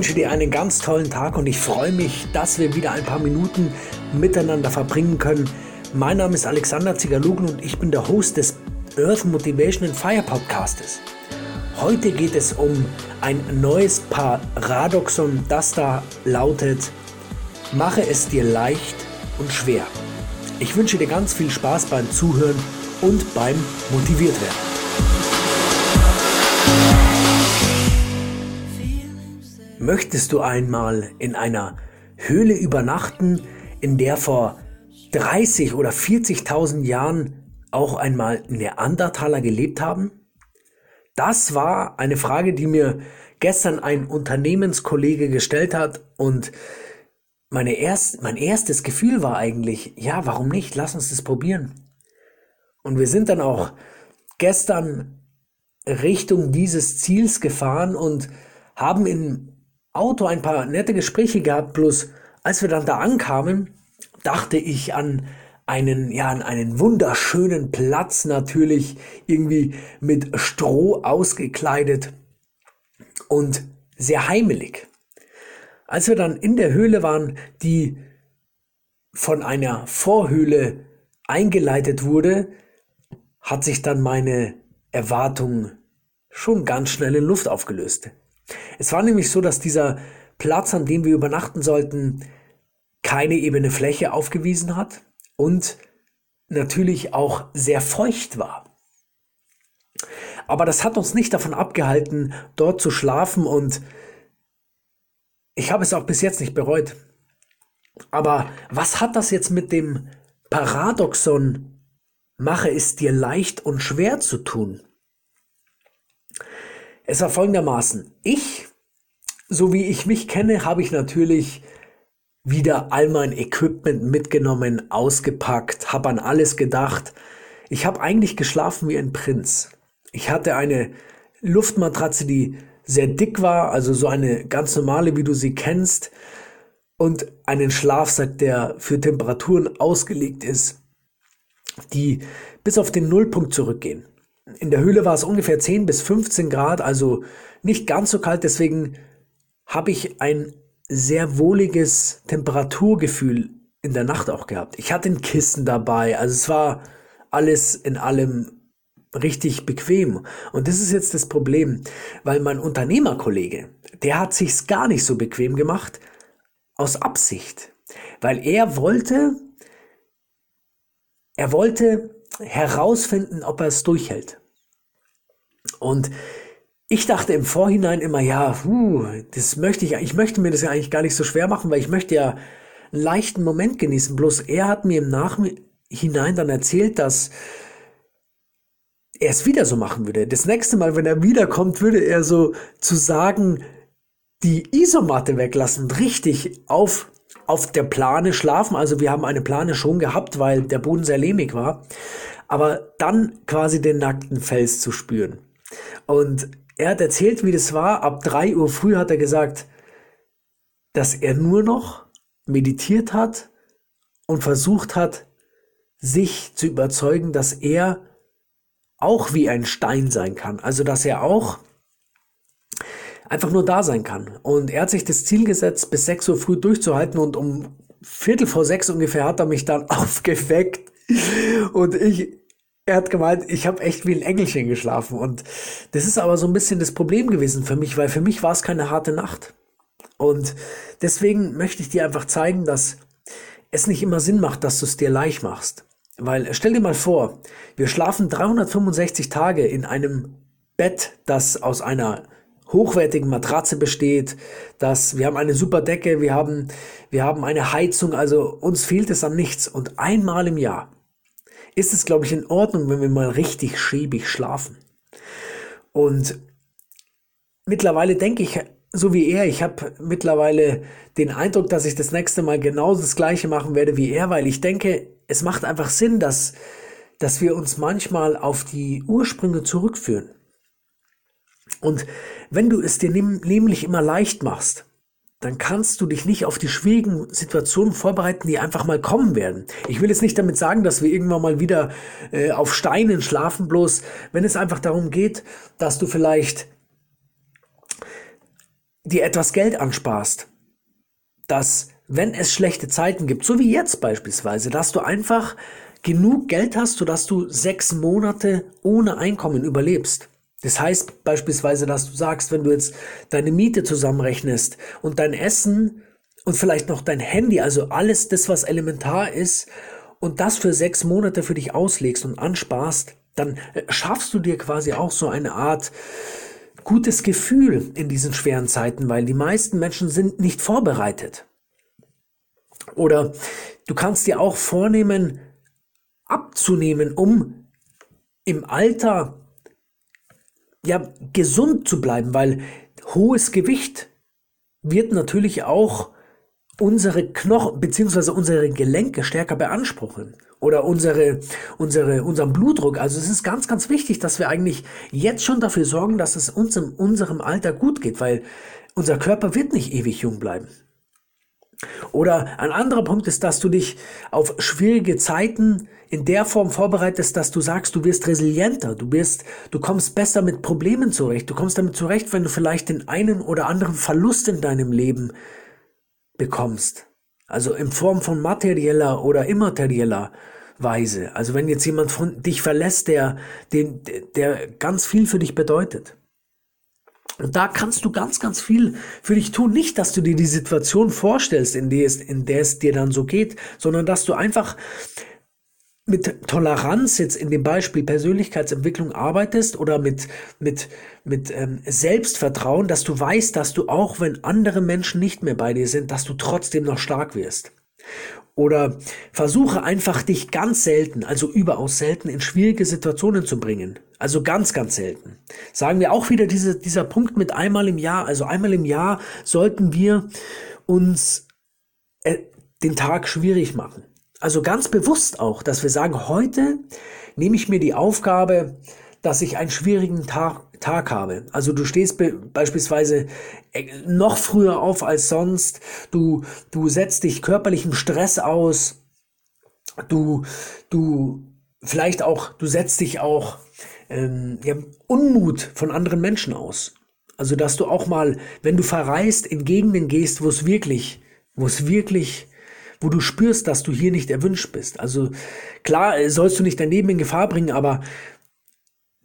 wünsche dir einen ganz tollen Tag und ich freue mich, dass wir wieder ein paar Minuten miteinander verbringen können. Mein Name ist Alexander Zigaluglu und ich bin der Host des Earth Motivation and Fire Podcastes. Heute geht es um ein neues Paradoxon, das da lautet, mache es dir leicht und schwer. Ich wünsche dir ganz viel Spaß beim Zuhören und beim motiviert Möchtest du einmal in einer Höhle übernachten, in der vor 30 oder 40.000 Jahren auch einmal Neandertaler gelebt haben? Das war eine Frage, die mir gestern ein Unternehmenskollege gestellt hat und meine erst, mein erstes Gefühl war eigentlich, ja, warum nicht? Lass uns das probieren. Und wir sind dann auch gestern Richtung dieses Ziels gefahren und haben in Auto ein paar nette Gespräche gehabt, bloß als wir dann da ankamen, dachte ich an einen, ja, an einen wunderschönen Platz natürlich, irgendwie mit Stroh ausgekleidet und sehr heimelig. Als wir dann in der Höhle waren, die von einer Vorhöhle eingeleitet wurde, hat sich dann meine Erwartung schon ganz schnell in Luft aufgelöst. Es war nämlich so, dass dieser Platz, an dem wir übernachten sollten, keine ebene Fläche aufgewiesen hat und natürlich auch sehr feucht war. Aber das hat uns nicht davon abgehalten, dort zu schlafen und ich habe es auch bis jetzt nicht bereut. Aber was hat das jetzt mit dem Paradoxon, mache es dir leicht und schwer zu tun? Es war folgendermaßen. Ich, so wie ich mich kenne, habe ich natürlich wieder all mein Equipment mitgenommen, ausgepackt, habe an alles gedacht. Ich habe eigentlich geschlafen wie ein Prinz. Ich hatte eine Luftmatratze, die sehr dick war, also so eine ganz normale, wie du sie kennst, und einen Schlafsack, der für Temperaturen ausgelegt ist, die bis auf den Nullpunkt zurückgehen. In der Höhle war es ungefähr 10 bis 15 Grad, also nicht ganz so kalt. Deswegen habe ich ein sehr wohliges Temperaturgefühl in der Nacht auch gehabt. Ich hatte ein Kissen dabei, also es war alles in allem richtig bequem. Und das ist jetzt das Problem, weil mein Unternehmerkollege, der hat sich's gar nicht so bequem gemacht aus Absicht, weil er wollte, er wollte herausfinden, ob er es durchhält. Und ich dachte im Vorhinein immer, ja, puh, das möchte ich, ich möchte mir das ja eigentlich gar nicht so schwer machen, weil ich möchte ja einen leichten Moment genießen. Bloß er hat mir im Nachhinein dann erzählt, dass er es wieder so machen würde. Das nächste Mal, wenn er wiederkommt, würde er so zu sagen, die Isomatte weglassen richtig auf, auf der Plane schlafen. Also wir haben eine Plane schon gehabt, weil der Boden sehr lehmig war. Aber dann quasi den nackten Fels zu spüren. Und er hat erzählt, wie das war. Ab drei Uhr früh hat er gesagt, dass er nur noch meditiert hat und versucht hat, sich zu überzeugen, dass er auch wie ein Stein sein kann. Also, dass er auch einfach nur da sein kann. Und er hat sich das Ziel gesetzt, bis sechs Uhr früh durchzuhalten und um Viertel vor sechs ungefähr hat er mich dann aufgeweckt. Und ich, er hat gemeint, ich habe echt wie ein Engelchen geschlafen. Und das ist aber so ein bisschen das Problem gewesen für mich, weil für mich war es keine harte Nacht. Und deswegen möchte ich dir einfach zeigen, dass es nicht immer Sinn macht, dass du es dir leicht machst. Weil stell dir mal vor, wir schlafen 365 Tage in einem Bett, das aus einer hochwertigen Matratze besteht, dass wir haben eine super Decke, wir haben, wir haben eine Heizung, also uns fehlt es an nichts. Und einmal im Jahr ist es, glaube ich, in Ordnung, wenn wir mal richtig schäbig schlafen. Und mittlerweile denke ich, so wie er, ich habe mittlerweile den Eindruck, dass ich das nächste Mal genauso das gleiche machen werde wie er, weil ich denke, es macht einfach Sinn, dass, dass wir uns manchmal auf die Ursprünge zurückführen. Und wenn du es dir nämlich immer leicht machst, dann kannst du dich nicht auf die schwierigen Situationen vorbereiten, die einfach mal kommen werden. Ich will jetzt nicht damit sagen, dass wir irgendwann mal wieder äh, auf Steinen schlafen, bloß wenn es einfach darum geht, dass du vielleicht dir etwas Geld ansparst, dass wenn es schlechte Zeiten gibt, so wie jetzt beispielsweise, dass du einfach genug Geld hast, sodass du sechs Monate ohne Einkommen überlebst. Das heißt beispielsweise, dass du sagst, wenn du jetzt deine Miete zusammenrechnest und dein Essen und vielleicht noch dein Handy, also alles das, was elementar ist, und das für sechs Monate für dich auslegst und ansparst, dann äh, schaffst du dir quasi auch so eine Art gutes Gefühl in diesen schweren Zeiten, weil die meisten Menschen sind nicht vorbereitet. Oder du kannst dir auch vornehmen, abzunehmen, um im Alter ja gesund zu bleiben, weil hohes Gewicht wird natürlich auch unsere Knochen beziehungsweise unsere Gelenke stärker beanspruchen oder unsere, unsere, unseren Blutdruck. Also es ist ganz, ganz wichtig, dass wir eigentlich jetzt schon dafür sorgen, dass es uns in unserem Alter gut geht, weil unser Körper wird nicht ewig jung bleiben. Oder ein anderer Punkt ist, dass du dich auf schwierige Zeiten in der Form vorbereitest, dass du sagst, du wirst resilienter, du wirst, du kommst besser mit Problemen zurecht, du kommst damit zurecht, wenn du vielleicht den einen oder anderen Verlust in deinem Leben bekommst. Also in Form von materieller oder immaterieller Weise. Also wenn jetzt jemand von dich verlässt, der, den, der ganz viel für dich bedeutet. Und da kannst du ganz, ganz viel für dich tun. Nicht, dass du dir die Situation vorstellst, in der es, in der es dir dann so geht, sondern dass du einfach mit Toleranz jetzt in dem Beispiel Persönlichkeitsentwicklung arbeitest oder mit, mit, mit ähm, Selbstvertrauen, dass du weißt, dass du auch wenn andere Menschen nicht mehr bei dir sind, dass du trotzdem noch stark wirst. Oder versuche einfach dich ganz selten, also überaus selten, in schwierige Situationen zu bringen. Also ganz, ganz selten. Sagen wir auch wieder diese, dieser Punkt mit einmal im Jahr. Also einmal im Jahr sollten wir uns äh, den Tag schwierig machen. Also ganz bewusst auch, dass wir sagen, heute nehme ich mir die Aufgabe, dass ich einen schwierigen Tag, Tag habe. Also du stehst be beispielsweise äh, noch früher auf als sonst, du, du setzt dich körperlichem Stress aus, du, du vielleicht auch, du setzt dich auch ähm, ja, Unmut von anderen Menschen aus. Also dass du auch mal, wenn du verreist, in Gegenden gehst, wo es wirklich, wo es wirklich wo du spürst, dass du hier nicht erwünscht bist. Also klar äh, sollst du nicht dein Leben in Gefahr bringen, aber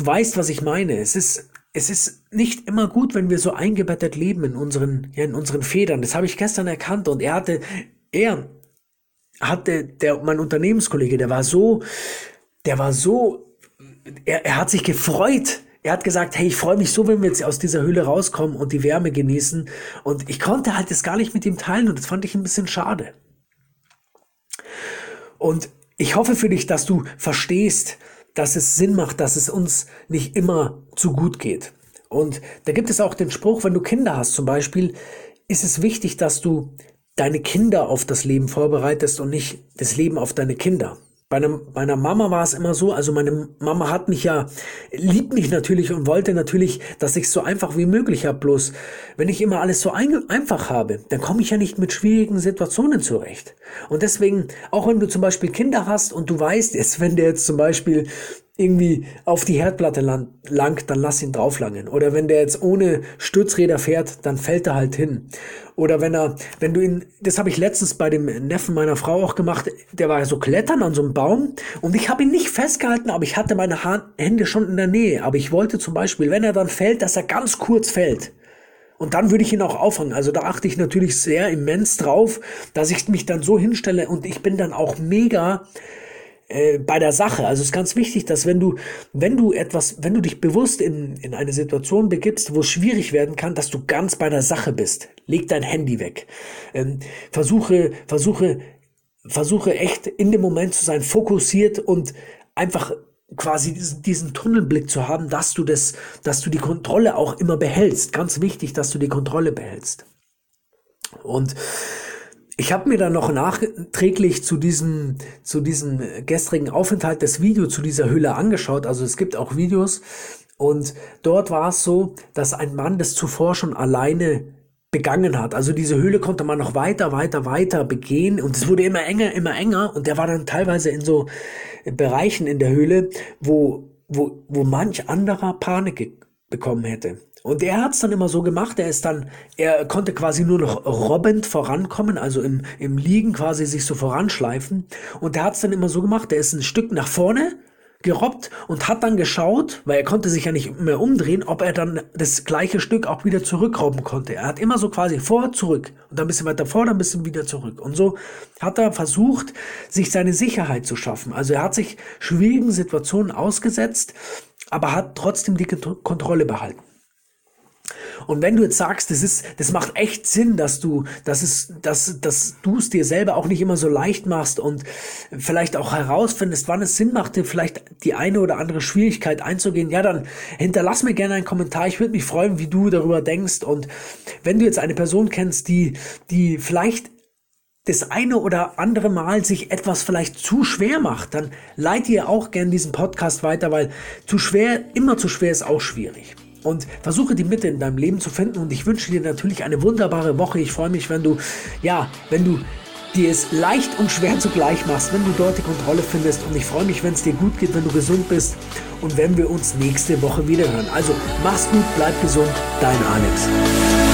du weißt, was ich meine. Es ist, es ist nicht immer gut, wenn wir so eingebettet leben in unseren, ja, in unseren Federn. Das habe ich gestern erkannt und er hatte, er hatte, der, mein Unternehmenskollege, der war so, der war so, er, er hat sich gefreut, er hat gesagt, hey, ich freue mich so, wenn wir jetzt aus dieser Höhle rauskommen und die Wärme genießen. Und ich konnte halt das gar nicht mit ihm teilen und das fand ich ein bisschen schade. Und ich hoffe für dich, dass du verstehst, dass es Sinn macht, dass es uns nicht immer zu gut geht. Und da gibt es auch den Spruch, wenn du Kinder hast zum Beispiel, ist es wichtig, dass du deine Kinder auf das Leben vorbereitest und nicht das Leben auf deine Kinder. Bei einem, meiner Mama war es immer so, also meine Mama hat mich ja, liebt mich natürlich und wollte natürlich, dass ich es so einfach wie möglich habe. Bloß, wenn ich immer alles so ein, einfach habe, dann komme ich ja nicht mit schwierigen Situationen zurecht. Und deswegen, auch wenn du zum Beispiel Kinder hast und du weißt jetzt, wenn der jetzt zum Beispiel irgendwie auf die Herdplatte langt, dann lass ihn drauflangen. Oder wenn der jetzt ohne Stützräder fährt, dann fällt er halt hin. Oder wenn er, wenn du ihn, das habe ich letztens bei dem Neffen meiner Frau auch gemacht, der war so klettern an so einem Baum und ich habe ihn nicht festgehalten, aber ich hatte meine Hände schon in der Nähe. Aber ich wollte zum Beispiel, wenn er dann fällt, dass er ganz kurz fällt. Und dann würde ich ihn auch auffangen. Also da achte ich natürlich sehr immens drauf, dass ich mich dann so hinstelle und ich bin dann auch mega äh, bei der Sache. Also es ist ganz wichtig, dass wenn du, wenn du etwas, wenn du dich bewusst in, in eine Situation begibst, wo es schwierig werden kann, dass du ganz bei der Sache bist. Leg dein Handy weg. Ähm, versuche, versuche, versuche echt in dem Moment zu sein, fokussiert und einfach quasi diesen, diesen Tunnelblick zu haben, dass du das, dass du die Kontrolle auch immer behältst. Ganz wichtig, dass du die Kontrolle behältst. Und ich habe mir dann noch nachträglich zu diesem, zu diesem gestrigen Aufenthalt das Video zu dieser Hülle angeschaut. Also es gibt auch Videos. Und dort war es so, dass ein Mann das zuvor schon alleine begangen hat. Also diese Höhle konnte man noch weiter, weiter, weiter begehen und es wurde immer enger, immer enger und der war dann teilweise in so Bereichen in der Höhle, wo, wo, wo manch anderer Panik bekommen hätte. Und er hat es dann immer so gemacht, er ist dann, er konnte quasi nur noch robbend vorankommen, also im, im Liegen quasi sich so voranschleifen. Und er hat es dann immer so gemacht, er ist ein Stück nach vorne gerobbt und hat dann geschaut, weil er konnte sich ja nicht mehr umdrehen, ob er dann das gleiche Stück auch wieder zurückrobben konnte. Er hat immer so quasi vor, zurück und dann ein bisschen weiter vor, dann ein bisschen wieder zurück. Und so hat er versucht, sich seine Sicherheit zu schaffen. Also er hat sich schwierigen Situationen ausgesetzt, aber hat trotzdem die Kontrolle behalten. Und wenn du jetzt sagst, das ist, das macht echt Sinn, dass du, dass es, dass, dass du es dir selber auch nicht immer so leicht machst und vielleicht auch herausfindest, wann es Sinn macht, dir vielleicht die eine oder andere Schwierigkeit einzugehen, ja, dann hinterlass mir gerne einen Kommentar. Ich würde mich freuen, wie du darüber denkst. Und wenn du jetzt eine Person kennst, die, die vielleicht das eine oder andere Mal sich etwas vielleicht zu schwer macht, dann leite ihr auch gerne diesen Podcast weiter, weil zu schwer, immer zu schwer ist auch schwierig und versuche die Mitte in deinem Leben zu finden. Und ich wünsche dir natürlich eine wunderbare Woche. Ich freue mich, wenn du, ja, wenn du dir es leicht und schwer zugleich machst, wenn du dort die Kontrolle findest. Und ich freue mich, wenn es dir gut geht, wenn du gesund bist und wenn wir uns nächste Woche wieder hören. Also mach's gut, bleib gesund, dein Alex.